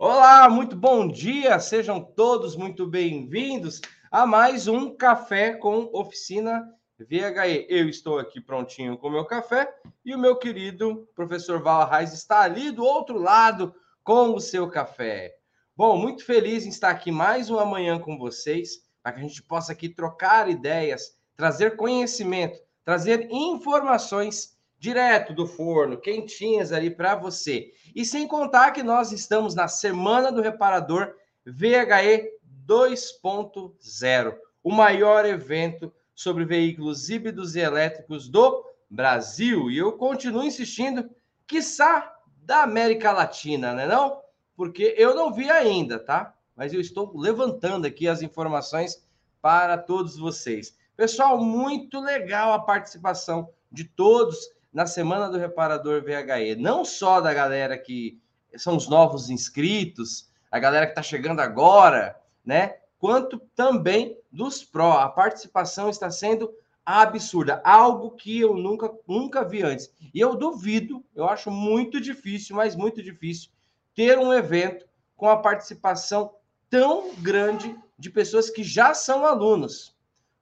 Olá, muito bom dia, sejam todos muito bem-vindos a mais um Café com Oficina VHE. Eu estou aqui prontinho com o meu café e o meu querido professor Val Reis está ali do outro lado com o seu café. Bom, muito feliz em estar aqui mais uma manhã com vocês, para que a gente possa aqui trocar ideias, trazer conhecimento, trazer informações direto do forno, quentinhas ali para você. E sem contar que nós estamos na Semana do Reparador VHE 2.0, o maior evento sobre veículos híbridos e elétricos do Brasil. E eu continuo insistindo, quiçá da América Latina, né não? Porque eu não vi ainda, tá? Mas eu estou levantando aqui as informações para todos vocês. Pessoal, muito legal a participação de todos na Semana do Reparador VHE. Não só da galera que são os novos inscritos, a galera que está chegando agora, né? Quanto também dos pró. A participação está sendo absurda, algo que eu nunca, nunca vi antes. E eu duvido, eu acho muito difícil, mas muito difícil, ter um evento com a participação tão grande de pessoas que já são alunos.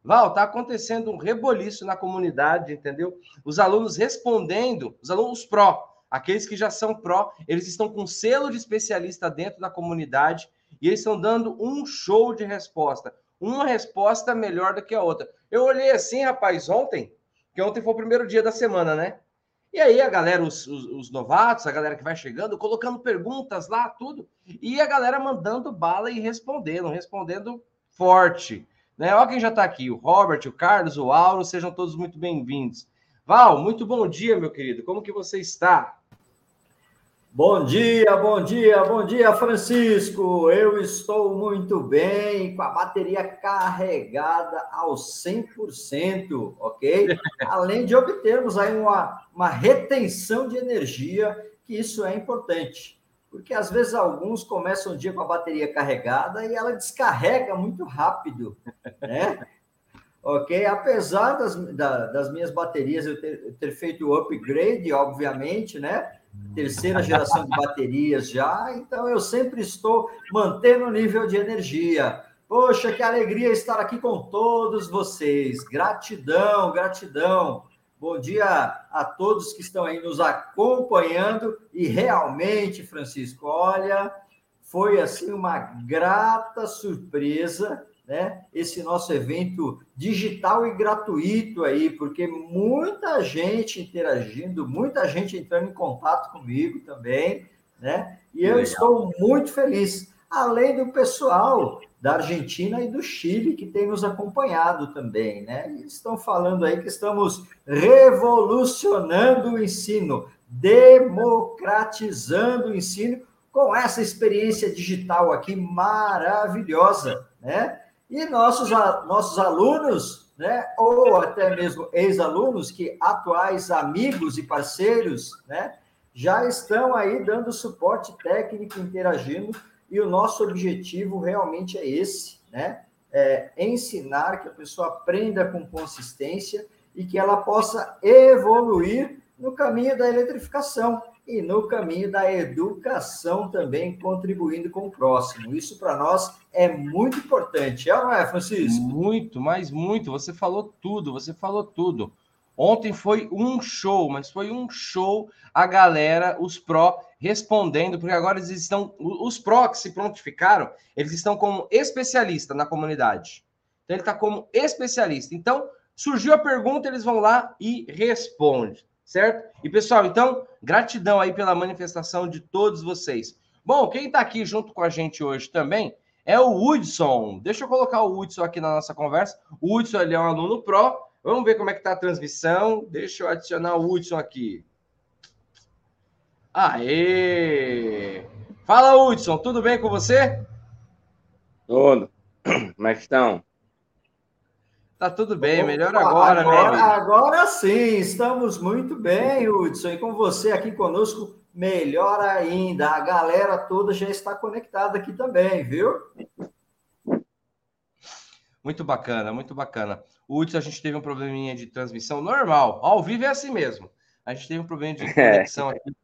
Val, está acontecendo um reboliço na comunidade, entendeu? Os alunos respondendo, os alunos pró, aqueles que já são pró, eles estão com selo de especialista dentro da comunidade e eles estão dando um show de resposta. Uma resposta melhor do que a outra. Eu olhei assim, rapaz, ontem, que ontem foi o primeiro dia da semana, né? E aí a galera, os, os, os, novatos, a galera que vai chegando, colocando perguntas lá, tudo, e a galera mandando bala e respondendo, respondendo forte. Né? Olha quem já está aqui, o Robert, o Carlos, o Auro, sejam todos muito bem-vindos. Val, muito bom dia, meu querido. Como que você está? Bom dia, bom dia, bom dia, Francisco. Eu estou muito bem, com a bateria carregada ao 100%, ok? Além de obtermos aí uma, uma retenção de energia, que isso é importante porque às vezes alguns começam o dia com a bateria carregada e ela descarrega muito rápido, né? ok? Apesar das, da, das minhas baterias eu ter, eu ter, feito o upgrade, obviamente, né? Terceira geração de baterias já, então eu sempre estou mantendo o nível de energia. Poxa, que alegria estar aqui com todos vocês. Gratidão, gratidão. Bom dia a todos que estão aí nos acompanhando. E realmente, Francisco, olha, foi assim uma grata surpresa, né? Esse nosso evento digital e gratuito aí, porque muita gente interagindo, muita gente entrando em contato comigo também, né? E eu Legal. estou muito feliz. Além do pessoal da Argentina e do Chile, que tem nos acompanhado também, né? E estão falando aí que estamos revolucionando o ensino, democratizando o ensino com essa experiência digital aqui maravilhosa, né? E nossos, nossos alunos, né? Ou até mesmo ex-alunos, que atuais amigos e parceiros, né? Já estão aí dando suporte técnico, interagindo e o nosso objetivo realmente é esse, né? É ensinar que a pessoa aprenda com consistência e que ela possa evoluir no caminho da eletrificação e no caminho da educação também, contribuindo com o próximo. Isso para nós é muito importante, é ou não é, Francisco? Muito, mas muito. Você falou tudo, você falou tudo. Ontem foi um show, mas foi um show a galera, os pró, respondendo, porque agora eles estão. Os pró que se prontificaram, eles estão como especialista na comunidade. Então, ele está como especialista. Então, surgiu a pergunta, eles vão lá e respondem, certo? E, pessoal, então, gratidão aí pela manifestação de todos vocês. Bom, quem está aqui junto com a gente hoje também é o Hudson. Deixa eu colocar o Hudson aqui na nossa conversa. O Hudson ele é um aluno pró Vamos ver como é que está a transmissão. Deixa eu adicionar o Hudson aqui. Aê! Fala, Hudson, tudo bem com você? Tudo. Como é que estão? Tá tudo bem, melhor agora, agora né? Agora sim, estamos muito bem, Hudson. E com você aqui conosco, melhor ainda. A galera toda já está conectada aqui também, viu? Muito bacana, muito bacana. O Hudson, a gente teve um probleminha de transmissão normal. Ao vivo é assim mesmo. A gente teve um problema de conexão aqui.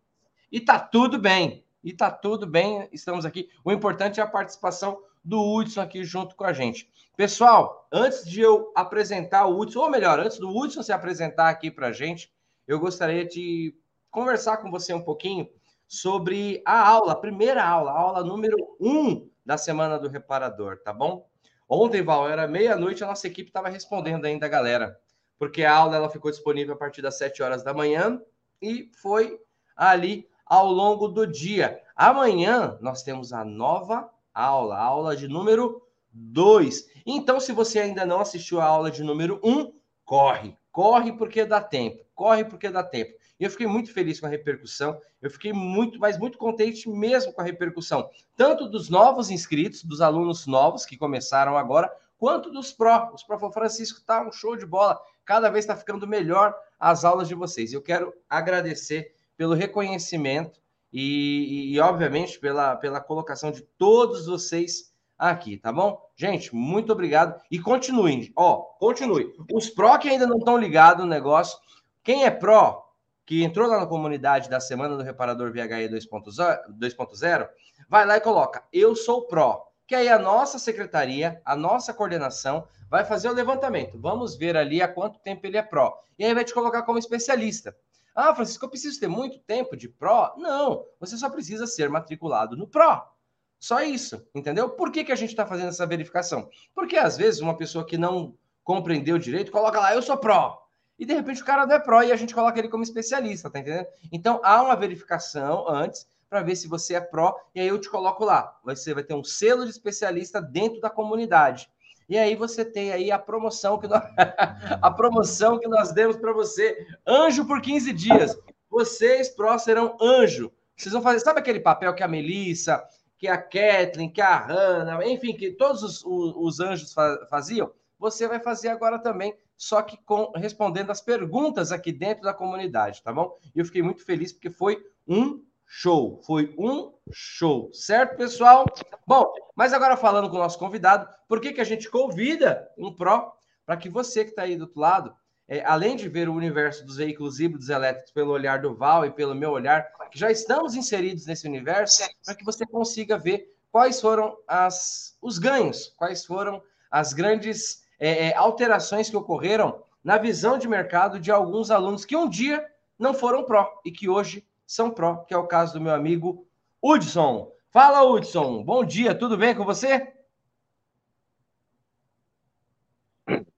E tá tudo bem. e tá tudo bem, estamos aqui. O importante é a participação do Hudson aqui junto com a gente. Pessoal, antes de eu apresentar o Hudson, ou melhor, antes do Hudson se apresentar aqui para a gente, eu gostaria de conversar com você um pouquinho sobre a aula, a primeira aula, a aula número um da Semana do Reparador, tá bom? Ontem, Val, era meia-noite, a nossa equipe estava respondendo ainda a galera, porque a aula ela ficou disponível a partir das 7 horas da manhã e foi ali ao longo do dia. Amanhã nós temos a nova aula, a aula de número 2. Então, se você ainda não assistiu a aula de número 1, um, corre, corre porque dá tempo, corre porque dá tempo. E eu fiquei muito feliz com a repercussão, eu fiquei muito, mas muito contente mesmo com a repercussão, tanto dos novos inscritos, dos alunos novos que começaram agora, quanto dos pró. Os pró Francisco tá um show de bola, cada vez está ficando melhor as aulas de vocês. Eu quero agradecer pelo reconhecimento e, e, obviamente, pela, pela colocação de todos vocês aqui, tá bom? Gente, muito obrigado e continuem. Ó, continue. Os pró que ainda não estão ligados no negócio, quem é pró, que entrou lá na comunidade da Semana do Reparador VHE 2.0, vai lá e coloca, eu sou pró. Que aí a nossa secretaria, a nossa coordenação, vai fazer o levantamento. Vamos ver ali há quanto tempo ele é pró. E aí vai te colocar como especialista. Ah, Francisco, eu preciso ter muito tempo de pró? Não, você só precisa ser matriculado no pró. Só isso, entendeu? Por que, que a gente está fazendo essa verificação? Porque às vezes uma pessoa que não compreendeu direito coloca lá, eu sou pró. E de repente o cara não é pró e a gente coloca ele como especialista, tá entendendo? Então há uma verificação antes para ver se você é pró e aí eu te coloco lá. Você vai ter um selo de especialista dentro da comunidade. E aí você tem aí a promoção que nós, a promoção que nós demos para você, anjo por 15 dias. Vocês pró serão anjo. Vocês vão fazer, sabe aquele papel que a Melissa, que a Kathleen, que a Hannah, enfim, que todos os, os, os anjos faziam? Você vai fazer agora também, só que com respondendo as perguntas aqui dentro da comunidade, tá bom? E eu fiquei muito feliz porque foi um Show, foi um show, certo, pessoal? Bom, mas agora falando com o nosso convidado, por que, que a gente convida um Pro? Para que você que está aí do outro lado, é, além de ver o universo dos veículos híbridos elétricos pelo olhar do Val e pelo meu olhar, que já estamos inseridos nesse universo, para que você consiga ver quais foram as, os ganhos, quais foram as grandes é, é, alterações que ocorreram na visão de mercado de alguns alunos que um dia não foram pró e que hoje são Pro, que é o caso do meu amigo Hudson. Fala, Hudson. Bom dia, tudo bem com você?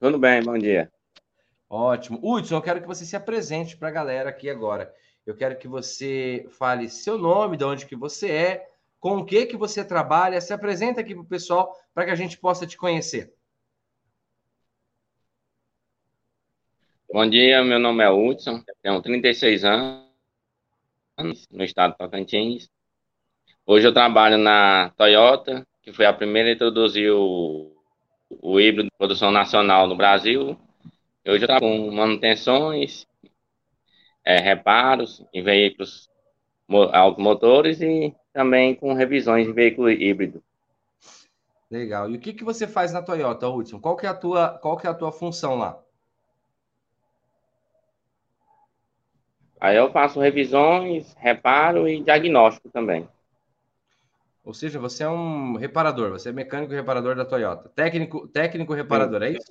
Tudo bem, bom dia. Ótimo. Hudson, eu quero que você se apresente para a galera aqui agora. Eu quero que você fale seu nome, de onde que você é, com o que que você trabalha, se apresenta aqui para o pessoal para que a gente possa te conhecer. Bom dia, meu nome é Hudson, tenho 36 anos, no estado de Tocantins. Hoje eu trabalho na Toyota, que foi a primeira a introduzir o, o híbrido de produção nacional no Brasil. Hoje eu trabalho com manutenções, é, reparos em veículos automotores e também com revisões de veículo híbrido. Legal. E o que, que você faz na Toyota, Hudson? Qual que é a tua, qual que é a tua função lá? Aí eu faço revisões, reparo e diagnóstico também. Ou seja, você é um reparador, você é mecânico reparador da Toyota. Técnico, técnico reparador, Sim. é isso?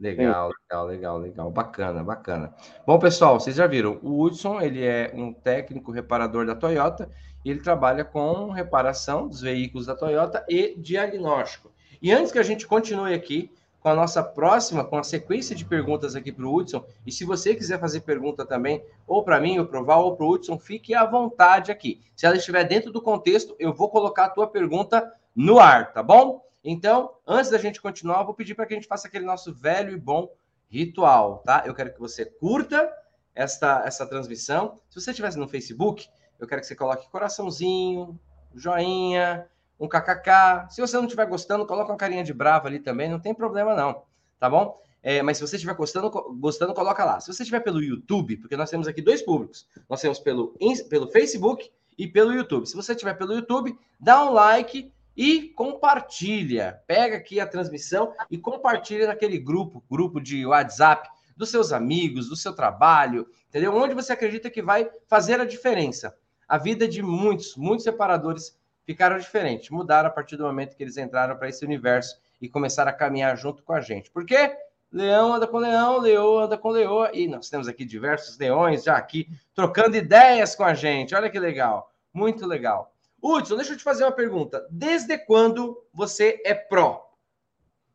Legal, Sim. legal, legal, legal. Bacana, bacana. Bom, pessoal, vocês já viram, o Hudson, ele é um técnico reparador da Toyota e ele trabalha com reparação dos veículos da Toyota e diagnóstico. E antes que a gente continue aqui, com a nossa próxima, com a sequência de perguntas aqui para o Hudson. E se você quiser fazer pergunta também, ou para mim, ou para o Val, ou para o Hudson, fique à vontade aqui. Se ela estiver dentro do contexto, eu vou colocar a tua pergunta no ar, tá bom? Então, antes da gente continuar, eu vou pedir para que a gente faça aquele nosso velho e bom ritual, tá? Eu quero que você curta esta, essa transmissão. Se você estivesse no Facebook, eu quero que você coloque coraçãozinho, joinha, um kkk. Se você não estiver gostando, coloca uma carinha de brava ali também, não tem problema não, tá bom? É, mas se você estiver gostando, gostando, coloca lá. Se você estiver pelo YouTube, porque nós temos aqui dois públicos. Nós temos pelo, pelo Facebook e pelo YouTube. Se você estiver pelo YouTube, dá um like e compartilha. Pega aqui a transmissão e compartilha naquele grupo, grupo de WhatsApp dos seus amigos, do seu trabalho, entendeu? Onde você acredita que vai fazer a diferença. A vida de muitos, muitos separadores ficaram diferentes, mudaram a partir do momento que eles entraram para esse universo e começaram a caminhar junto com a gente. Por quê? Leão anda com leão, leoa anda com leoa, e nós temos aqui diversos leões já aqui trocando ideias com a gente. Olha que legal, muito legal. Hudson, deixa eu te fazer uma pergunta. Desde quando você é pró?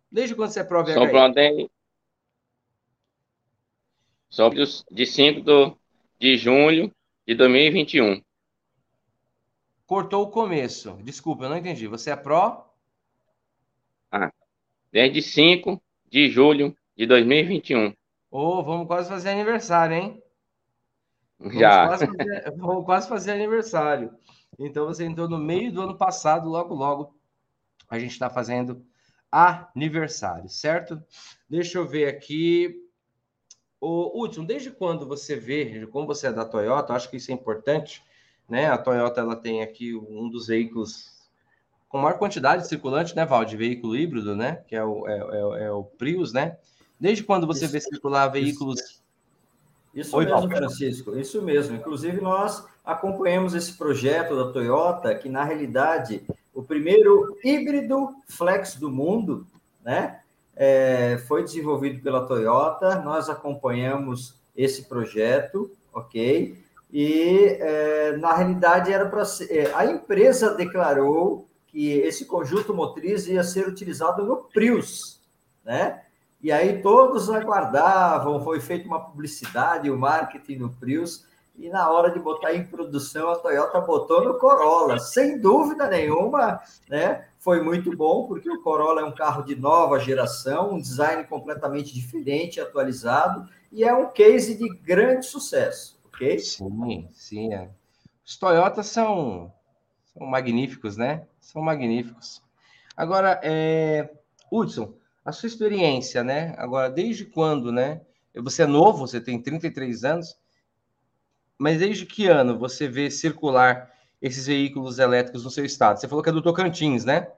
Desde quando você é pró VHI? Sou pró de... Sou de 5 de junho de 2021. Cortou o começo. Desculpa, eu não entendi. Você é pró? Ah, desde 5 de julho de 2021. Ô, oh, vamos quase fazer aniversário, hein? Vamos Já. Quase fazer, vamos quase fazer aniversário. Então você entrou no meio do ano passado, logo, logo a gente está fazendo aniversário, certo? Deixa eu ver aqui. O Hudson, desde quando você vê, como você é da Toyota, acho que isso é importante, né? A Toyota ela tem aqui um dos veículos com maior quantidade de circulante, né, Val, de veículo híbrido, né? Que é o, é, é, é o Prius, né? Desde quando você isso, vê circular veículos. Isso, isso Oi, mesmo, Val, Francisco, isso mesmo. Inclusive, nós acompanhamos esse projeto da Toyota, que na realidade o primeiro híbrido flex do mundo, né? É, foi desenvolvido pela Toyota, nós acompanhamos esse projeto, ok? E é, na realidade era para. É, a empresa declarou que esse conjunto motriz ia ser utilizado no Prius, né? E aí todos aguardavam, foi feita uma publicidade, o um marketing no Prius, e na hora de botar em produção, a Toyota botou no Corolla. Sem dúvida nenhuma, né? Foi muito bom, porque o Corolla é um carro de nova geração, um design completamente diferente, atualizado, e é um case de grande sucesso, ok? Sim, sim. É. Os Toyotas são, são magníficos, né? São magníficos. Agora, é... Hudson, a sua experiência, né? Agora, desde quando, né? Você é novo, você tem 33 anos, mas desde que ano você vê circular esses veículos elétricos no seu estado? Você falou que é do Tocantins, né?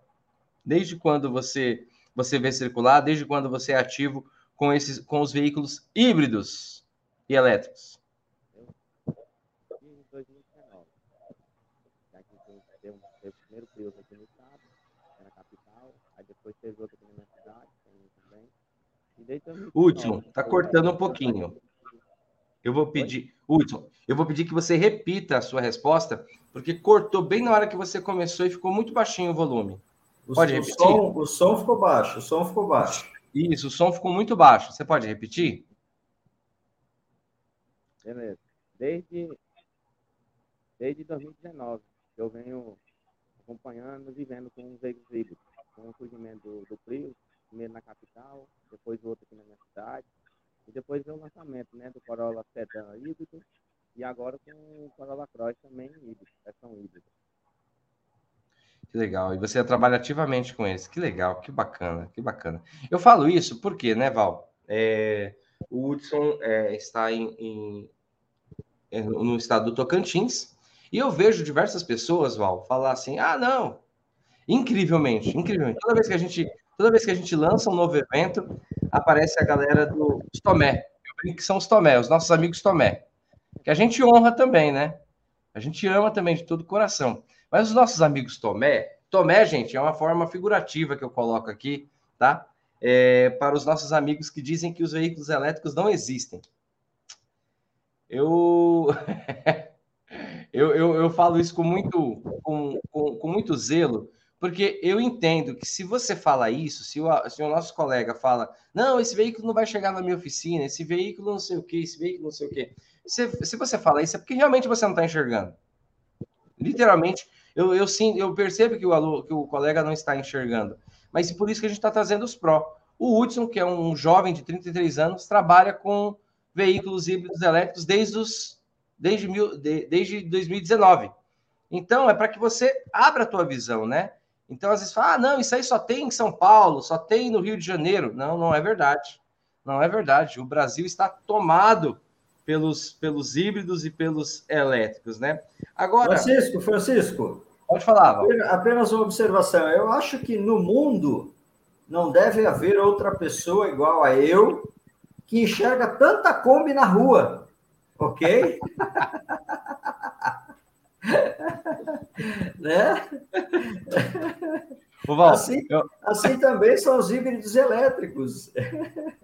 Desde quando você você vê circular? Desde quando você é ativo com esses com os veículos híbridos e elétricos? Em 2019. Já que teve período aqui no estado, na capital, aí depois outro aqui na minha cidade, também. Último, tá cortando um pouquinho. Eu vou pedir, Hudson, eu vou pedir que você repita a sua resposta, porque cortou bem na hora que você começou e ficou muito baixinho o volume. O, pode repetir? O som, o som ficou baixo, o som ficou baixo. Isso, o som ficou muito baixo. Você pode repetir? Beleza. Desde, desde 2019, eu venho acompanhando, vivendo com os híbridos, com o surgimento do, do Prius, primeiro na capital, depois outro aqui na minha cidade, e depois o lançamento né, do Corolla Sedan híbrido e agora com o Corolla Cross também híbrido, versão híbrida. Que legal. E você trabalha ativamente com eles. Que legal, que bacana, que bacana. Eu falo isso porque, né, Val? É, o Hudson é, está em, em, é, no estado do Tocantins e eu vejo diversas pessoas, Val, falar assim: ah, não. Incrivelmente, incrivelmente. Toda vez que a gente, toda vez que a gente lança um novo evento, aparece a galera do Tomé. Eu brinco que são os Tomé, os nossos amigos Tomé. Que a gente honra também, né? A gente ama também de todo o coração. Mas os nossos amigos Tomé, Tomé, gente, é uma forma figurativa que eu coloco aqui, tá? É, para os nossos amigos que dizem que os veículos elétricos não existem. Eu, eu, eu, eu, falo isso com muito, com, com, com muito zelo, porque eu entendo que se você fala isso, se o, se o nosso colega fala, não, esse veículo não vai chegar na minha oficina, esse veículo não sei o que, esse veículo não sei o que. Se, se você fala isso, é porque realmente você não está enxergando. Literalmente, eu, eu, sim, eu percebo que o, aluno, que o colega não está enxergando. Mas por isso que a gente está trazendo os pró. O Hudson, que é um jovem de 33 anos, trabalha com veículos híbridos elétricos desde, os, desde, mil, de, desde 2019. Então, é para que você abra a tua visão, né? Então, às vezes, fala, ah, não, isso aí só tem em São Paulo, só tem no Rio de Janeiro. Não, não é verdade. Não é verdade. O Brasil está tomado pelos, pelos híbridos e pelos elétricos, né? Agora. Francisco, Francisco. Pode falar, Val. Apenas uma observação. Eu acho que no mundo não deve haver outra pessoa igual a eu que enxerga tanta Kombi na rua, ok? Né? Val, assim, eu... assim também são os híbridos elétricos.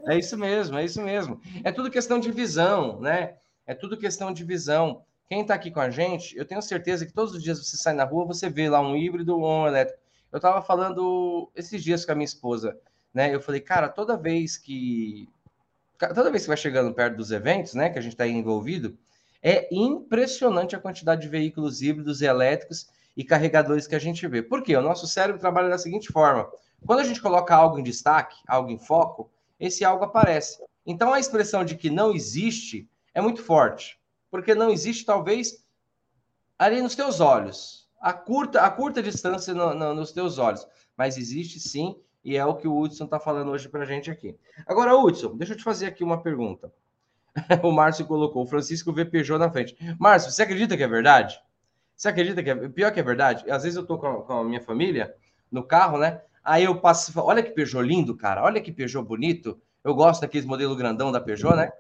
É isso mesmo, é isso mesmo. É tudo questão de visão, né? É tudo questão de visão. Quem está aqui com a gente, eu tenho certeza que todos os dias você sai na rua, você vê lá um híbrido ou um elétrico. Eu estava falando esses dias com a minha esposa, né? Eu falei, cara, toda vez que toda vez que vai chegando perto dos eventos, né, que a gente está envolvido, é impressionante a quantidade de veículos híbridos e elétricos e carregadores que a gente vê. Por quê? O nosso cérebro trabalha da seguinte forma: quando a gente coloca algo em destaque, algo em foco, esse algo aparece. Então a expressão de que não existe é muito forte, porque não existe talvez ali nos teus olhos, a curta, a curta distância no, no, nos teus olhos, mas existe sim, e é o que o Hudson está falando hoje para a gente aqui. Agora, Hudson, deixa eu te fazer aqui uma pergunta. o Márcio colocou, o Francisco vê Peugeot na frente. Márcio, você acredita que é verdade? Você acredita que é pior que é verdade? Às vezes eu tô com a, com a minha família no carro, né? Aí eu passo, olha que Peugeot lindo, cara. Olha que Peugeot bonito. Eu gosto daqueles modelo grandão da Peugeot, né?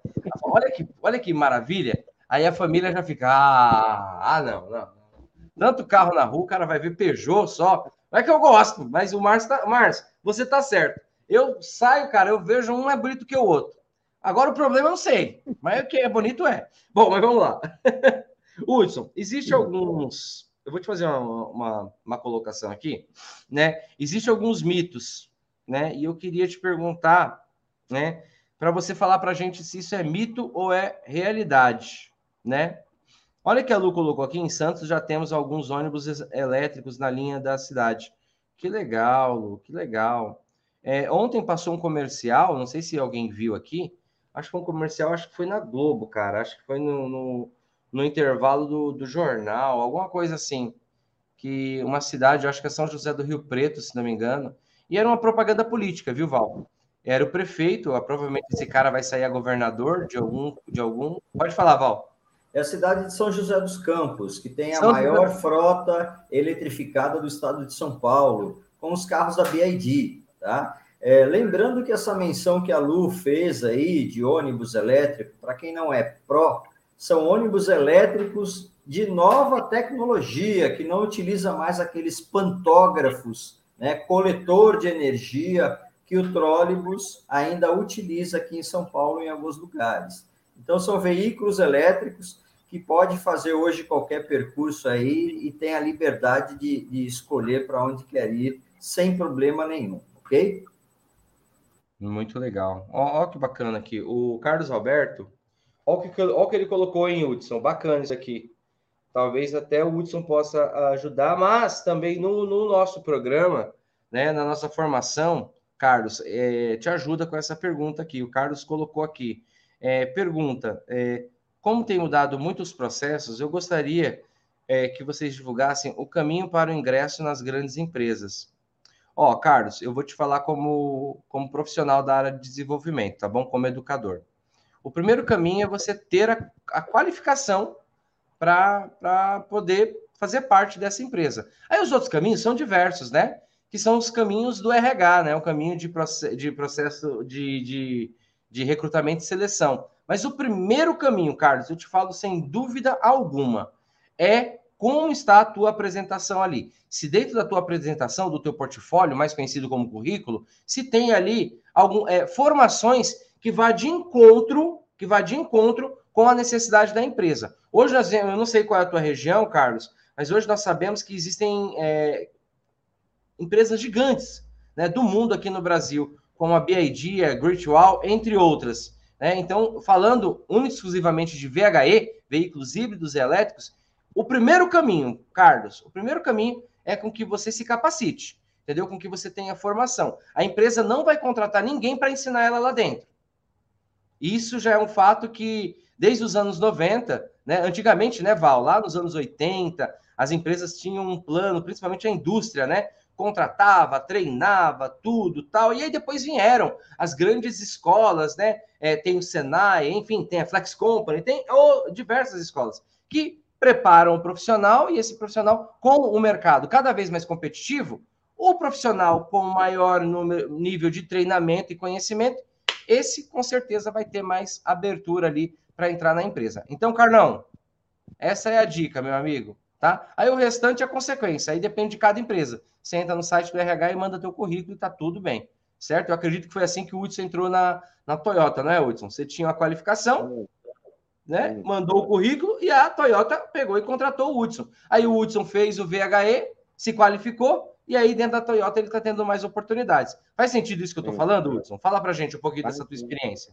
Olha que, olha que maravilha. Aí a família já fica, ah, ah não, não. Tanto carro na rua, o cara vai ver Peugeot só. Não é que eu gosto, mas o Márcio tá, Márcio, você tá certo. Eu saio, cara, eu vejo um é bonito que o outro. Agora o problema eu não sei, mas o que é bonito é. Bom, mas vamos lá. Hudson, existe alguns. Eu vou te fazer uma, uma, uma colocação aqui, né? Existem alguns mitos, né? E eu queria te perguntar, né? Para você falar para a gente se isso é mito ou é realidade, né? Olha que a Lu colocou aqui em Santos já temos alguns ônibus elétricos na linha da cidade. Que legal, Lu, que legal. É, ontem passou um comercial, não sei se alguém viu aqui. Acho que foi um comercial, acho que foi na Globo, cara. Acho que foi no, no no intervalo do, do jornal, alguma coisa assim. Que uma cidade, acho que é São José do Rio Preto, se não me engano, e era uma propaganda política, viu, Val? Era o prefeito, provavelmente esse cara vai sair a governador de algum. De algum... Pode falar, Val. É a cidade de São José dos Campos, que tem a São maior José... frota eletrificada do estado de São Paulo, com os carros da BID, tá? É, lembrando que essa menção que a Lu fez aí de ônibus elétrico, para quem não é pró são ônibus elétricos de nova tecnologia, que não utiliza mais aqueles pantógrafos, né, coletor de energia que o trólebus ainda utiliza aqui em São Paulo em alguns lugares. Então são veículos elétricos que pode fazer hoje qualquer percurso aí e tem a liberdade de, de escolher para onde quer ir sem problema nenhum, ok? Muito legal. Olha que bacana aqui. O Carlos Alberto Olha o que, o que ele colocou em Hudson. Bacana isso aqui. Talvez até o Hudson possa ajudar, mas também no, no nosso programa, né, na nossa formação, Carlos, é, te ajuda com essa pergunta aqui. O Carlos colocou aqui. É, pergunta: é, como tem mudado muitos processos, eu gostaria é, que vocês divulgassem o caminho para o ingresso nas grandes empresas. Ó, Carlos, eu vou te falar como, como profissional da área de desenvolvimento, tá bom? Como educador. O primeiro caminho é você ter a, a qualificação para poder fazer parte dessa empresa. Aí os outros caminhos são diversos, né? Que são os caminhos do RH, né? O caminho de, proce de processo de, de, de recrutamento e seleção. Mas o primeiro caminho, Carlos, eu te falo sem dúvida alguma, é como está a tua apresentação ali. Se dentro da tua apresentação, do teu portfólio, mais conhecido como currículo, se tem ali algum, é, formações que vá de encontro, que vá de encontro com a necessidade da empresa. Hoje nós, eu não sei qual é a tua região, Carlos, mas hoje nós sabemos que existem é, empresas gigantes né, do mundo aqui no Brasil, como a BID, a Wall, entre outras. Né? Então, falando única exclusivamente de VHE, veículos híbridos e elétricos, o primeiro caminho, Carlos, o primeiro caminho é com que você se capacite, entendeu? Com que você tenha formação. A empresa não vai contratar ninguém para ensinar ela lá dentro. Isso já é um fato que, desde os anos 90, né, antigamente, né, Val, lá nos anos 80, as empresas tinham um plano, principalmente a indústria, né? Contratava, treinava, tudo tal. E aí depois vieram as grandes escolas, né? É, tem o Senai, enfim, tem a Flex Company, tem oh, diversas escolas que preparam o profissional e esse profissional, com o mercado cada vez mais competitivo, o profissional com maior número, nível de treinamento e conhecimento, esse com certeza vai ter mais abertura ali para entrar na empresa. Então, Carlão, essa é a dica, meu amigo, tá? Aí o restante é consequência, aí depende de cada empresa. Você entra no site do RH e manda teu currículo e tá tudo bem, certo? Eu acredito que foi assim que o Hudson entrou na, na Toyota, não é, Hudson? Você tinha uma qualificação, né? Mandou o currículo e a Toyota pegou e contratou o Hudson. Aí o Hudson fez o VHE, se qualificou e aí dentro da Toyota ele está tendo mais oportunidades. Faz sentido isso que eu estou falando, Hudson? Fala para gente um pouquinho Faz dessa tua experiência.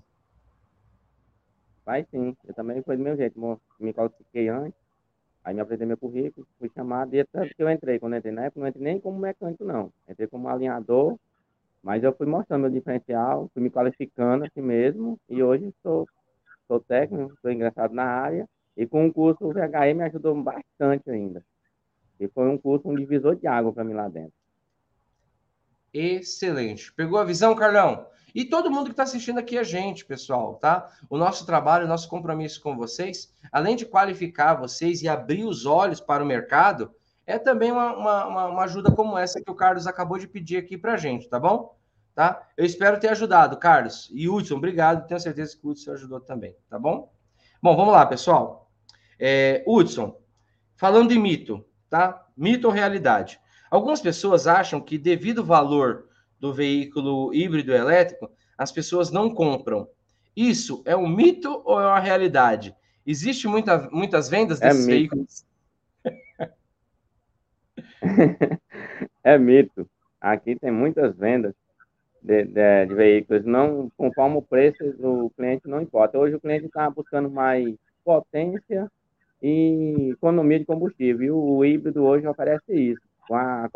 Faz sim. Eu também foi do meu jeito. Me qualifiquei antes, aí me apresentei meu currículo, fui chamado, e é tanto que eu entrei. Quando eu entrei na época, não entrei nem como mecânico, não. Entrei como alinhador, mas eu fui mostrando meu diferencial, fui me qualificando assim mesmo, e hoje sou, sou técnico, estou engraçado na área, e com o curso o VHE me ajudou bastante ainda. E foi um curso, um divisor de água para mim lá dentro. Excelente. Pegou a visão, Carlão? E todo mundo que está assistindo aqui a gente, pessoal, tá? O nosso trabalho, o nosso compromisso com vocês, além de qualificar vocês e abrir os olhos para o mercado, é também uma, uma, uma ajuda como essa que o Carlos acabou de pedir aqui para a gente, tá bom? Tá? Eu espero ter ajudado, Carlos. E Hudson, obrigado. Tenho certeza que o Hudson ajudou também, tá bom? Bom, vamos lá, pessoal. É, Hudson, falando de mito, tá? Mito ou realidade? Algumas pessoas acham que, devido ao valor do veículo híbrido elétrico, as pessoas não compram. Isso é um mito ou é uma realidade? Existe muita, muitas vendas é desses é veículos? é mito. Aqui tem muitas vendas de, de, de, veículos. Não conforme o preço, o cliente não importa. Hoje o cliente está buscando mais potência e economia de combustível. E o híbrido hoje oferece isso. Com a,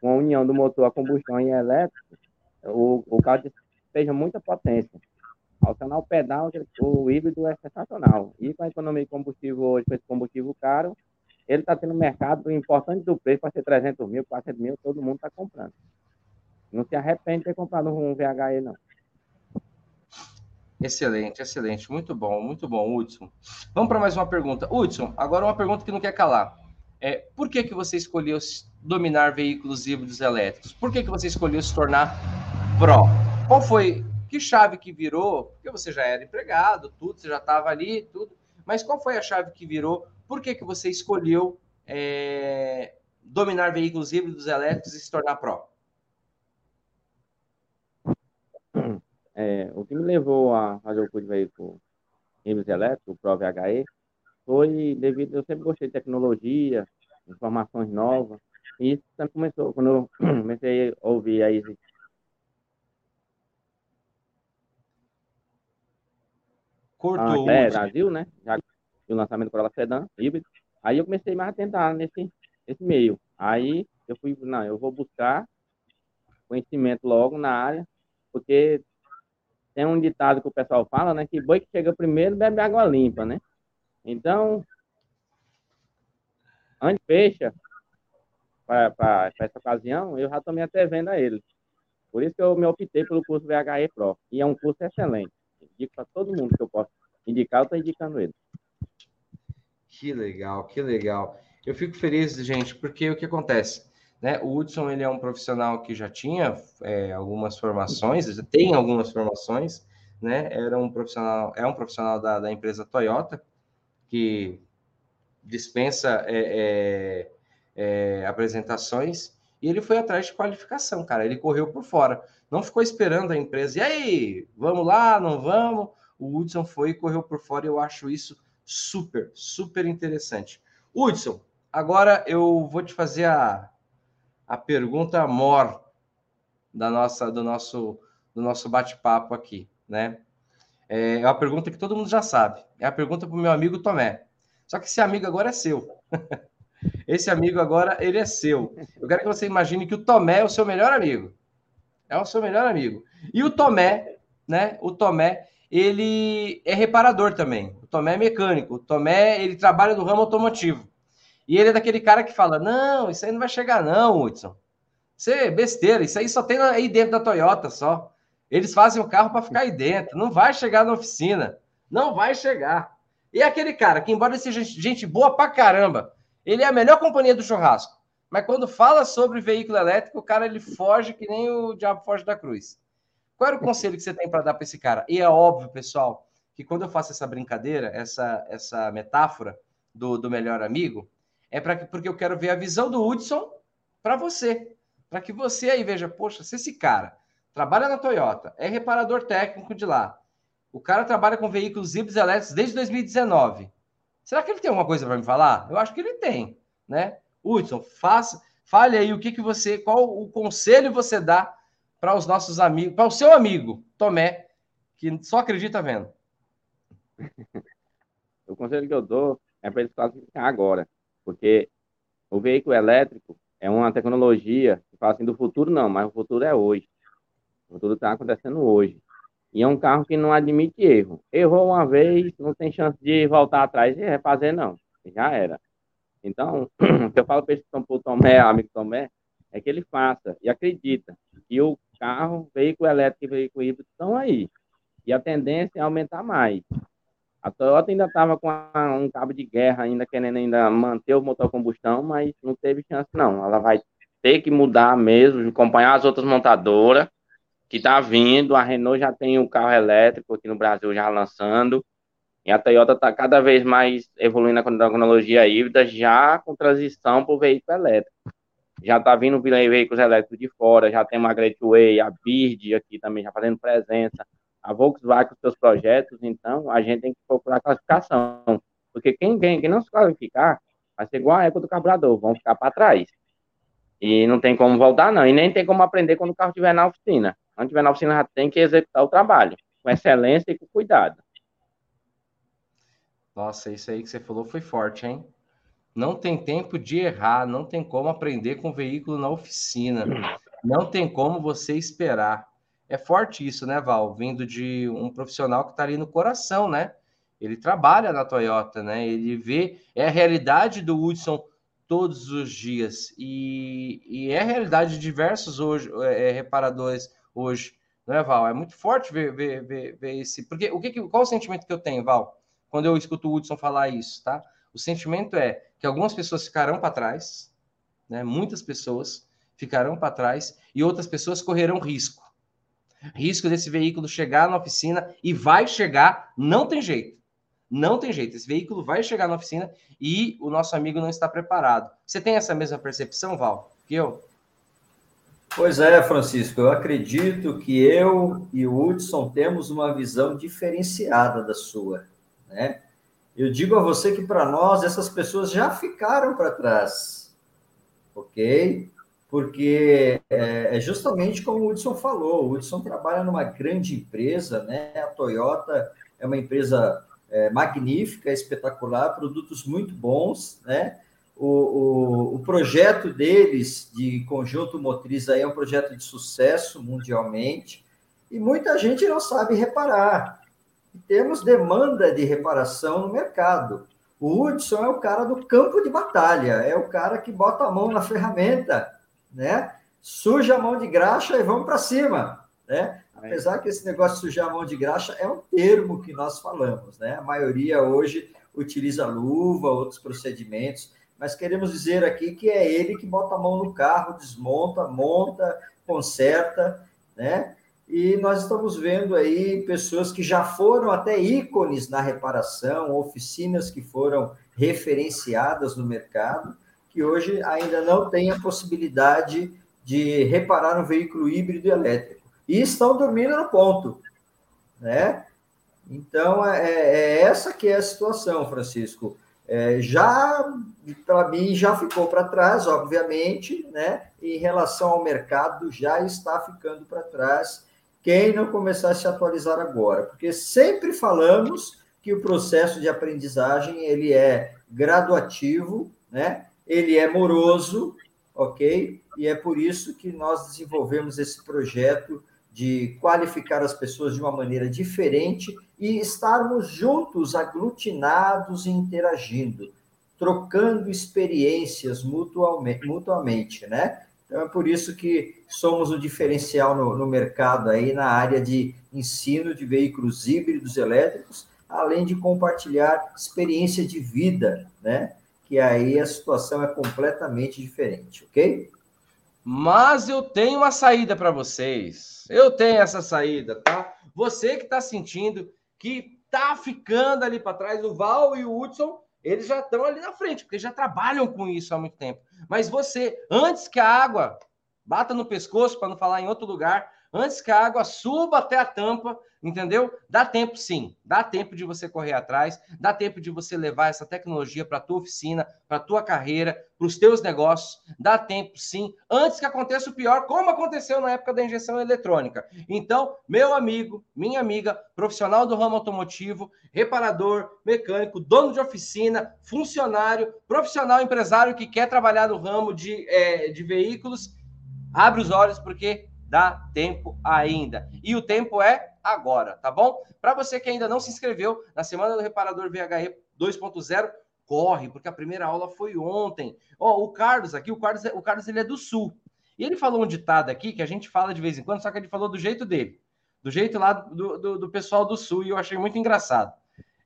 com a união do motor a combustão e elétrico, o, o carro seja muita potência. Ao o pedal, o híbrido é sensacional. E com a economia de combustível hoje, com esse combustível caro, ele está tendo mercado importante do preço para ser 300 mil, 400 mil, todo mundo está comprando. Não se arrepende de ter comprado um VHE, não. Excelente, excelente. Muito bom, muito bom, Hudson. Vamos para mais uma pergunta. Hudson, agora uma pergunta que não quer calar. É, por que, que você escolheu dominar veículos híbridos elétricos? Por que, que você escolheu se tornar pró? Qual foi? Que chave que virou? Porque você já era empregado, tudo, você já estava ali, tudo. Mas qual foi a chave que virou? Por que, que você escolheu é, dominar veículos híbridos elétricos e se tornar pró? É, o que me levou a fazer o curso de veículo híbridos elétricos, o Pro VHE, foi devido, eu sempre gostei de tecnologia, informações novas, e isso sempre começou, quando eu comecei a ouvir aí Cortou. Ah, é, Brasil, né? Já o lançamento do Corolla Sedan, híbrido. Aí eu comecei mais a tentar nesse, nesse meio. Aí eu fui, não, eu vou buscar conhecimento logo na área, porque tem um ditado que o pessoal fala, né? Que boi que chega primeiro bebe água limpa, né? Então, antes fecha para essa ocasião, eu já estou me atrevendo a ele. Por isso que eu me optei pelo curso VHE Pro. E é um curso excelente. Indico para todo mundo que eu posso indicar, eu estou indicando ele. Que legal, que legal. Eu fico feliz, gente, porque o que acontece? Né? O Hudson ele é um profissional que já tinha é, algumas formações, já tem algumas formações, né? Era um profissional, é um profissional da, da empresa Toyota, que dispensa é, é, é, apresentações, e ele foi atrás de qualificação, cara. Ele correu por fora, não ficou esperando a empresa. E aí, vamos lá, não vamos? O Hudson foi e correu por fora, e eu acho isso super, super interessante. Hudson, agora eu vou te fazer a, a pergunta mor da nossa, do nosso, do nosso bate-papo aqui, né? É, é uma pergunta que todo mundo já sabe. É a pergunta para o meu amigo Tomé. Só que esse amigo agora é seu. Esse amigo agora, ele é seu. Eu quero que você imagine que o Tomé é o seu melhor amigo. É o seu melhor amigo. E o Tomé, né? O Tomé, ele é reparador também. O Tomé é mecânico. O Tomé, ele trabalha no ramo automotivo. E ele é daquele cara que fala: Não, isso aí não vai chegar, não, Hudson. Isso é besteira. Isso aí só tem aí dentro da Toyota só. Eles fazem o carro para ficar aí dentro. Não vai chegar na oficina. Não vai chegar. E aquele cara que, embora seja gente boa pra caramba, ele é a melhor companhia do churrasco. Mas quando fala sobre veículo elétrico, o cara ele foge que nem o diabo foge da cruz. Qual era o conselho que você tem para dar para esse cara? E é óbvio, pessoal, que quando eu faço essa brincadeira, essa, essa metáfora do, do melhor amigo, é para porque eu quero ver a visão do Hudson para você. Para que você aí veja, poxa, se esse cara trabalha na Toyota, é reparador técnico de lá, o cara trabalha com veículos híbridos elétricos desde 2019. Será que ele tem alguma coisa para me falar? Eu acho que ele tem, né? Hudson, faça, fale aí o que, que você, qual o conselho você dá para os nossos amigos, para o seu amigo Tomé, que só acredita vendo. O conselho que eu dou é para ele classificar agora, porque o veículo elétrico é uma tecnologia que fala assim do futuro não, mas o futuro é hoje. O futuro está acontecendo hoje. E é um carro que não admite erro. Errou uma vez, não tem chance de voltar atrás e refazer, não. Já era. Então, o que eu falo para esse Tomé, amigo Tomé, é que ele faça e acredita que o carro, veículo elétrico e veículo híbrido estão aí. E a tendência é aumentar mais. A Toyota ainda estava com um cabo de guerra, ainda querendo ainda manter o motor combustão, mas não teve chance não. Ela vai ter que mudar mesmo, acompanhar as outras montadoras que está vindo. A Renault já tem o carro elétrico aqui no Brasil já lançando. E a Toyota está cada vez mais evoluindo a tecnologia híbrida, já com transição para o veículo elétrico. Já está vindo veículos elétricos de fora, já tem uma Gateway, a Bird aqui também já fazendo presença, a Volkswagen com seus projetos, então a gente tem que procurar classificação. Porque quem, quem, quem não se qualificar, vai ser igual a época do carburador, vão ficar para trás. E não tem como voltar, não. E nem tem como aprender quando o carro estiver na oficina. Quando estiver na oficina, já tem que executar o trabalho, com excelência e com cuidado. Nossa, isso aí que você falou foi forte, hein? Não tem tempo de errar, não tem como aprender com o veículo na oficina, não tem como você esperar. É forte isso, né, Val? Vindo de um profissional que está ali no coração, né? Ele trabalha na Toyota, né? Ele vê, é a realidade do Hudson todos os dias. E, e é a realidade de diversos hoje, é, reparadores hoje, não é, Val? É muito forte ver, ver, ver, ver esse. Porque o que, qual o sentimento que eu tenho, Val? quando eu escuto o Hudson falar isso, tá? O sentimento é que algumas pessoas ficarão para trás, né? Muitas pessoas ficarão para trás e outras pessoas correrão risco. Risco desse veículo chegar na oficina e vai chegar, não tem jeito. Não tem jeito. Esse veículo vai chegar na oficina e o nosso amigo não está preparado. Você tem essa mesma percepção, Val, que eu? Pois é, Francisco, eu acredito que eu e o Hudson temos uma visão diferenciada da sua né? Eu digo a você que para nós essas pessoas já ficaram para trás, ok? Porque é, é, justamente como o Hudson falou, o Hudson trabalha numa grande empresa, né? A Toyota é uma empresa é, magnífica, espetacular, produtos muito bons, né? O, o, o, projeto deles de conjunto motriz aí é um projeto de sucesso mundialmente e muita gente não sabe reparar temos demanda de reparação no mercado. O Hudson é o cara do campo de batalha, é o cara que bota a mão na ferramenta, né? Suja a mão de graxa e vamos para cima, né? Apesar que esse negócio de sujar a mão de graxa é um termo que nós falamos, né? A maioria hoje utiliza luva, outros procedimentos, mas queremos dizer aqui que é ele que bota a mão no carro, desmonta, monta, conserta, né? E nós estamos vendo aí pessoas que já foram até ícones na reparação, oficinas que foram referenciadas no mercado, que hoje ainda não têm a possibilidade de reparar um veículo híbrido elétrico. E estão dormindo no ponto, né? Então, é, é essa que é a situação, Francisco. É, já, para mim, já ficou para trás, obviamente, né? Em relação ao mercado, já está ficando para trás quem não começar a se atualizar agora, porque sempre falamos que o processo de aprendizagem ele é graduativo, né? Ele é moroso, ok? E é por isso que nós desenvolvemos esse projeto de qualificar as pessoas de uma maneira diferente e estarmos juntos, aglutinados e interagindo, trocando experiências mutuamente, né? Então, é por isso que somos o diferencial no, no mercado aí na área de ensino de veículos híbridos elétricos, além de compartilhar experiência de vida, né? Que aí a situação é completamente diferente, ok? Mas eu tenho uma saída para vocês. Eu tenho essa saída, tá? Você que está sentindo que tá ficando ali para trás, o Val e o Hudson eles já estão ali na frente, porque já trabalham com isso há muito tempo. Mas você, antes que a água bata no pescoço, para não falar em outro lugar, antes que a água suba até a tampa, entendeu? Dá tempo sim, dá tempo de você correr atrás, dá tempo de você levar essa tecnologia para a tua oficina, para a tua carreira, para os teus negócios, dá tempo sim, antes que aconteça o pior, como aconteceu na época da injeção eletrônica. Então, meu amigo, minha amiga, profissional do ramo automotivo, reparador, mecânico, dono de oficina, funcionário, profissional empresário que quer trabalhar no ramo de, é, de veículos, abre os olhos porque dá tempo ainda. E o tempo é agora, tá bom? Para você que ainda não se inscreveu na Semana do Reparador VHE 2.0, corre, porque a primeira aula foi ontem. Ó, oh, o Carlos aqui, o Carlos, o Carlos ele é do Sul. E ele falou um ditado aqui que a gente fala de vez em quando, só que ele falou do jeito dele. Do jeito lá do, do, do pessoal do Sul, e eu achei muito engraçado.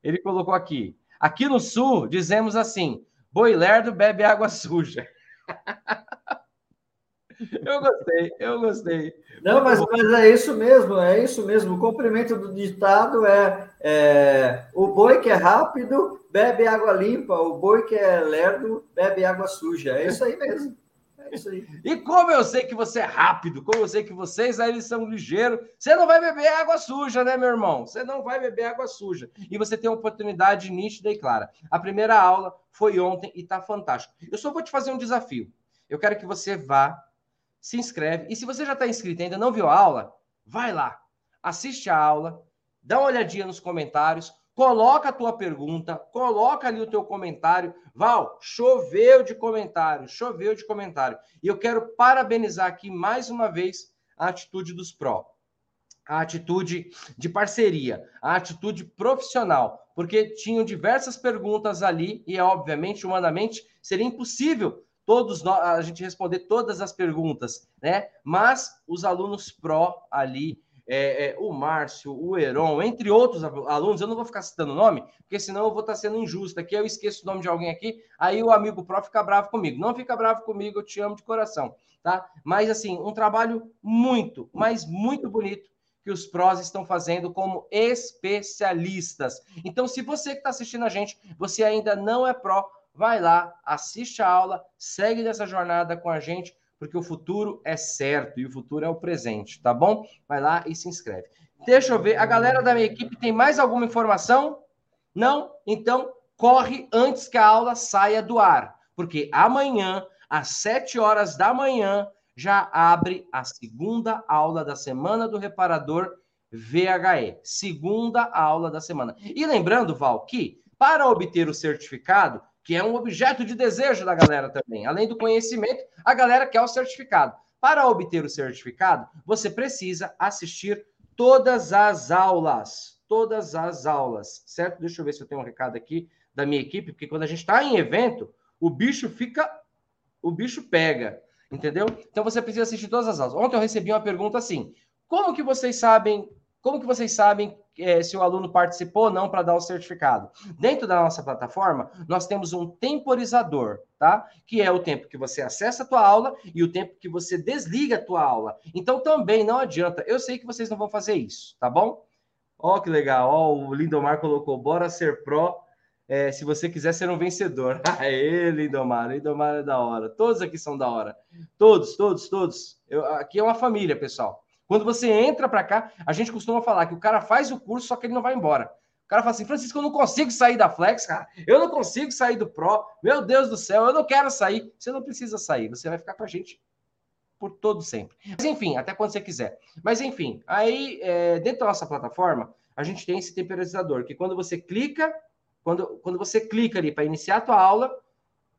Ele colocou aqui. Aqui no Sul, dizemos assim: boi lerdo bebe água suja. Eu gostei, eu gostei. Não, mas, mas é isso mesmo, é isso mesmo. O comprimento do ditado é, é, o boi que é rápido bebe água limpa, o boi que é lerdo bebe água suja. É isso aí mesmo. É isso aí. E como eu sei que você é rápido, como eu sei que vocês aí são ligeiros, você não vai beber água suja, né, meu irmão? Você não vai beber água suja. E você tem uma oportunidade nítida e clara. A primeira aula foi ontem e tá fantástico. Eu só vou te fazer um desafio. Eu quero que você vá se inscreve. E se você já está inscrito e ainda não viu a aula, vai lá, assiste a aula, dá uma olhadinha nos comentários, coloca a tua pergunta, coloca ali o teu comentário. Val, choveu de comentário, choveu de comentário. E eu quero parabenizar aqui mais uma vez a atitude dos pró. A atitude de parceria, a atitude profissional, porque tinham diversas perguntas ali e, obviamente, humanamente, seria impossível todos nós, a gente responder todas as perguntas, né? Mas os alunos pró ali, é, é, o Márcio, o Heron, entre outros alunos, eu não vou ficar citando o nome, porque senão eu vou estar sendo injusto aqui, eu esqueço o nome de alguém aqui, aí o amigo pró fica bravo comigo. Não fica bravo comigo, eu te amo de coração, tá? Mas assim, um trabalho muito, mas muito bonito que os prós estão fazendo como especialistas. Então, se você que está assistindo a gente, você ainda não é pró, vai lá, assiste a aula, segue nessa jornada com a gente, porque o futuro é certo e o futuro é o presente, tá bom? Vai lá e se inscreve. Deixa eu ver, a galera da minha equipe tem mais alguma informação? Não? Então, corre antes que a aula saia do ar, porque amanhã, às 7 horas da manhã, já abre a segunda aula da semana do reparador VHE. Segunda aula da semana. E lembrando, Val, que para obter o certificado, que é um objeto de desejo da galera também. Além do conhecimento, a galera quer o certificado. Para obter o certificado, você precisa assistir todas as aulas. Todas as aulas, certo? Deixa eu ver se eu tenho um recado aqui da minha equipe, porque quando a gente está em evento, o bicho fica. O bicho pega, entendeu? Então você precisa assistir todas as aulas. Ontem eu recebi uma pergunta assim: como que vocês sabem como que vocês sabem é, se o aluno participou ou não para dar o certificado? Dentro da nossa plataforma, nós temos um temporizador, tá? Que é o tempo que você acessa a tua aula e o tempo que você desliga a tua aula. Então também não adianta. Eu sei que vocês não vão fazer isso, tá bom? Ó, que legal. Ó, o Lindomar colocou, bora ser pró. É, se você quiser ser um vencedor. Aê, Lindomar. Lindomar é da hora. Todos aqui são da hora. Todos, todos, todos. Eu, aqui é uma família, pessoal. Quando você entra para cá, a gente costuma falar que o cara faz o curso, só que ele não vai embora. O cara fala assim, Francisco, eu não consigo sair da Flex, cara. Eu não consigo sair do Pro. Meu Deus do céu, eu não quero sair. Você não precisa sair, você vai ficar com a gente por todo sempre. Mas enfim, até quando você quiser. Mas enfim, aí é, dentro da nossa plataforma, a gente tem esse temporizador, que quando você clica, quando, quando você clica ali para iniciar a tua aula,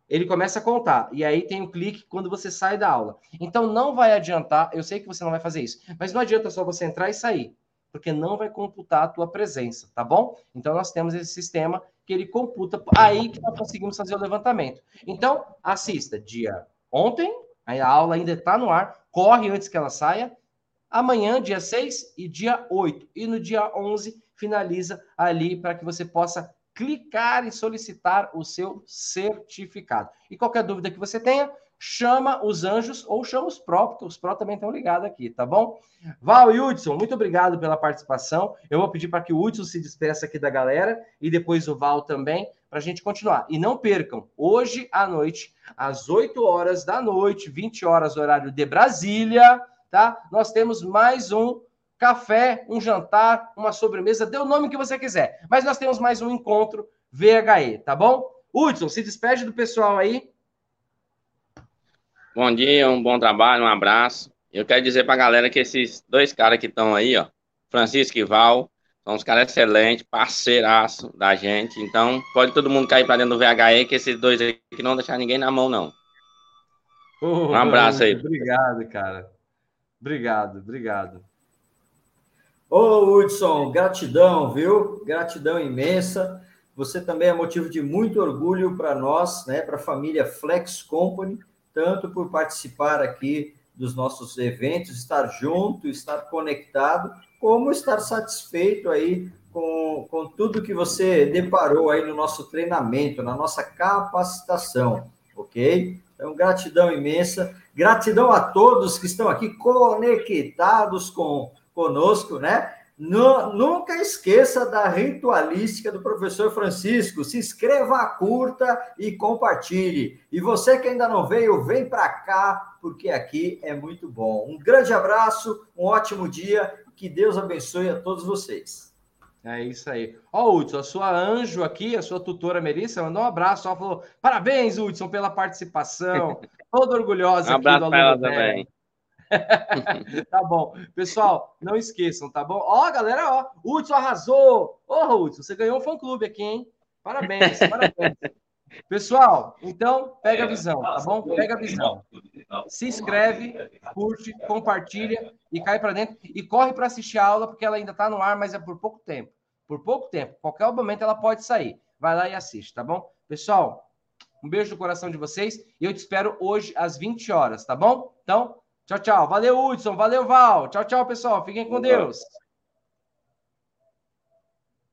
ele começa a contar. E aí tem o um clique quando você sai da aula. Então não vai adiantar, eu sei que você não vai fazer isso, mas não adianta só você entrar e sair, porque não vai computar a tua presença, tá bom? Então nós temos esse sistema que ele computa, aí que nós conseguimos fazer o levantamento. Então, assista dia ontem, a aula ainda está no ar, corre antes que ela saia, amanhã, dia 6 e dia 8. E no dia 11 finaliza ali para que você possa clicar e solicitar o seu certificado. E qualquer dúvida que você tenha, chama os anjos ou chama os pró, porque os pró também estão ligados aqui, tá bom? Val e Hudson, muito obrigado pela participação. Eu vou pedir para que o Hudson se despeça aqui da galera e depois o Val também, para a gente continuar. E não percam, hoje à noite, às 8 horas da noite, 20 horas, horário de Brasília, tá? Nós temos mais um café, um jantar, uma sobremesa, dê o nome que você quiser. Mas nós temos mais um encontro VHE, tá bom? Hudson, se despede do pessoal aí. Bom dia, um bom trabalho, um abraço. Eu quero dizer para a galera que esses dois caras que estão aí, ó, Francisco e Val, são uns caras excelentes, parceiraço da gente. Então, pode todo mundo cair para dentro do VHE, que esses dois aí que não deixar ninguém na mão, não. um abraço aí. Obrigado, cara. Obrigado, obrigado. Ô, Hudson, gratidão, viu? Gratidão imensa. Você também é motivo de muito orgulho para nós, né, para a família Flex Company, tanto por participar aqui dos nossos eventos, estar junto, estar conectado, como estar satisfeito aí com, com tudo que você deparou aí no nosso treinamento, na nossa capacitação, ok? Então, gratidão imensa, gratidão a todos que estão aqui conectados com conosco, né? nunca esqueça da ritualística do professor Francisco. Se inscreva, curta e compartilhe. E você que ainda não veio, vem para cá, porque aqui é muito bom. Um grande abraço, um ótimo dia. Que Deus abençoe a todos vocês. É isso aí. Ó, Hudson, a sua anjo aqui, a sua tutora Melissa, mandou um abraço. Ela falou: parabéns, Hudson, pela participação. Toda orgulhosa um abraço para ela também. tá bom. Pessoal, não esqueçam, tá bom? Ó, galera, ó, Hudson arrasou. Ô, Hudson, você ganhou um fã-clube aqui, hein? Parabéns, parabéns. Pessoal, então, pega a visão, tá bom? Pega a visão. Se inscreve, curte, compartilha e cai para dentro. E corre para assistir a aula, porque ela ainda está no ar, mas é por pouco tempo. Por pouco tempo. Qualquer momento ela pode sair. Vai lá e assiste, tá bom? Pessoal, um beijo no coração de vocês e eu te espero hoje às 20 horas, tá bom? Então, Tchau, tchau. Valeu, Hudson. Valeu, Val. Tchau, tchau, pessoal. Fiquem com Deus.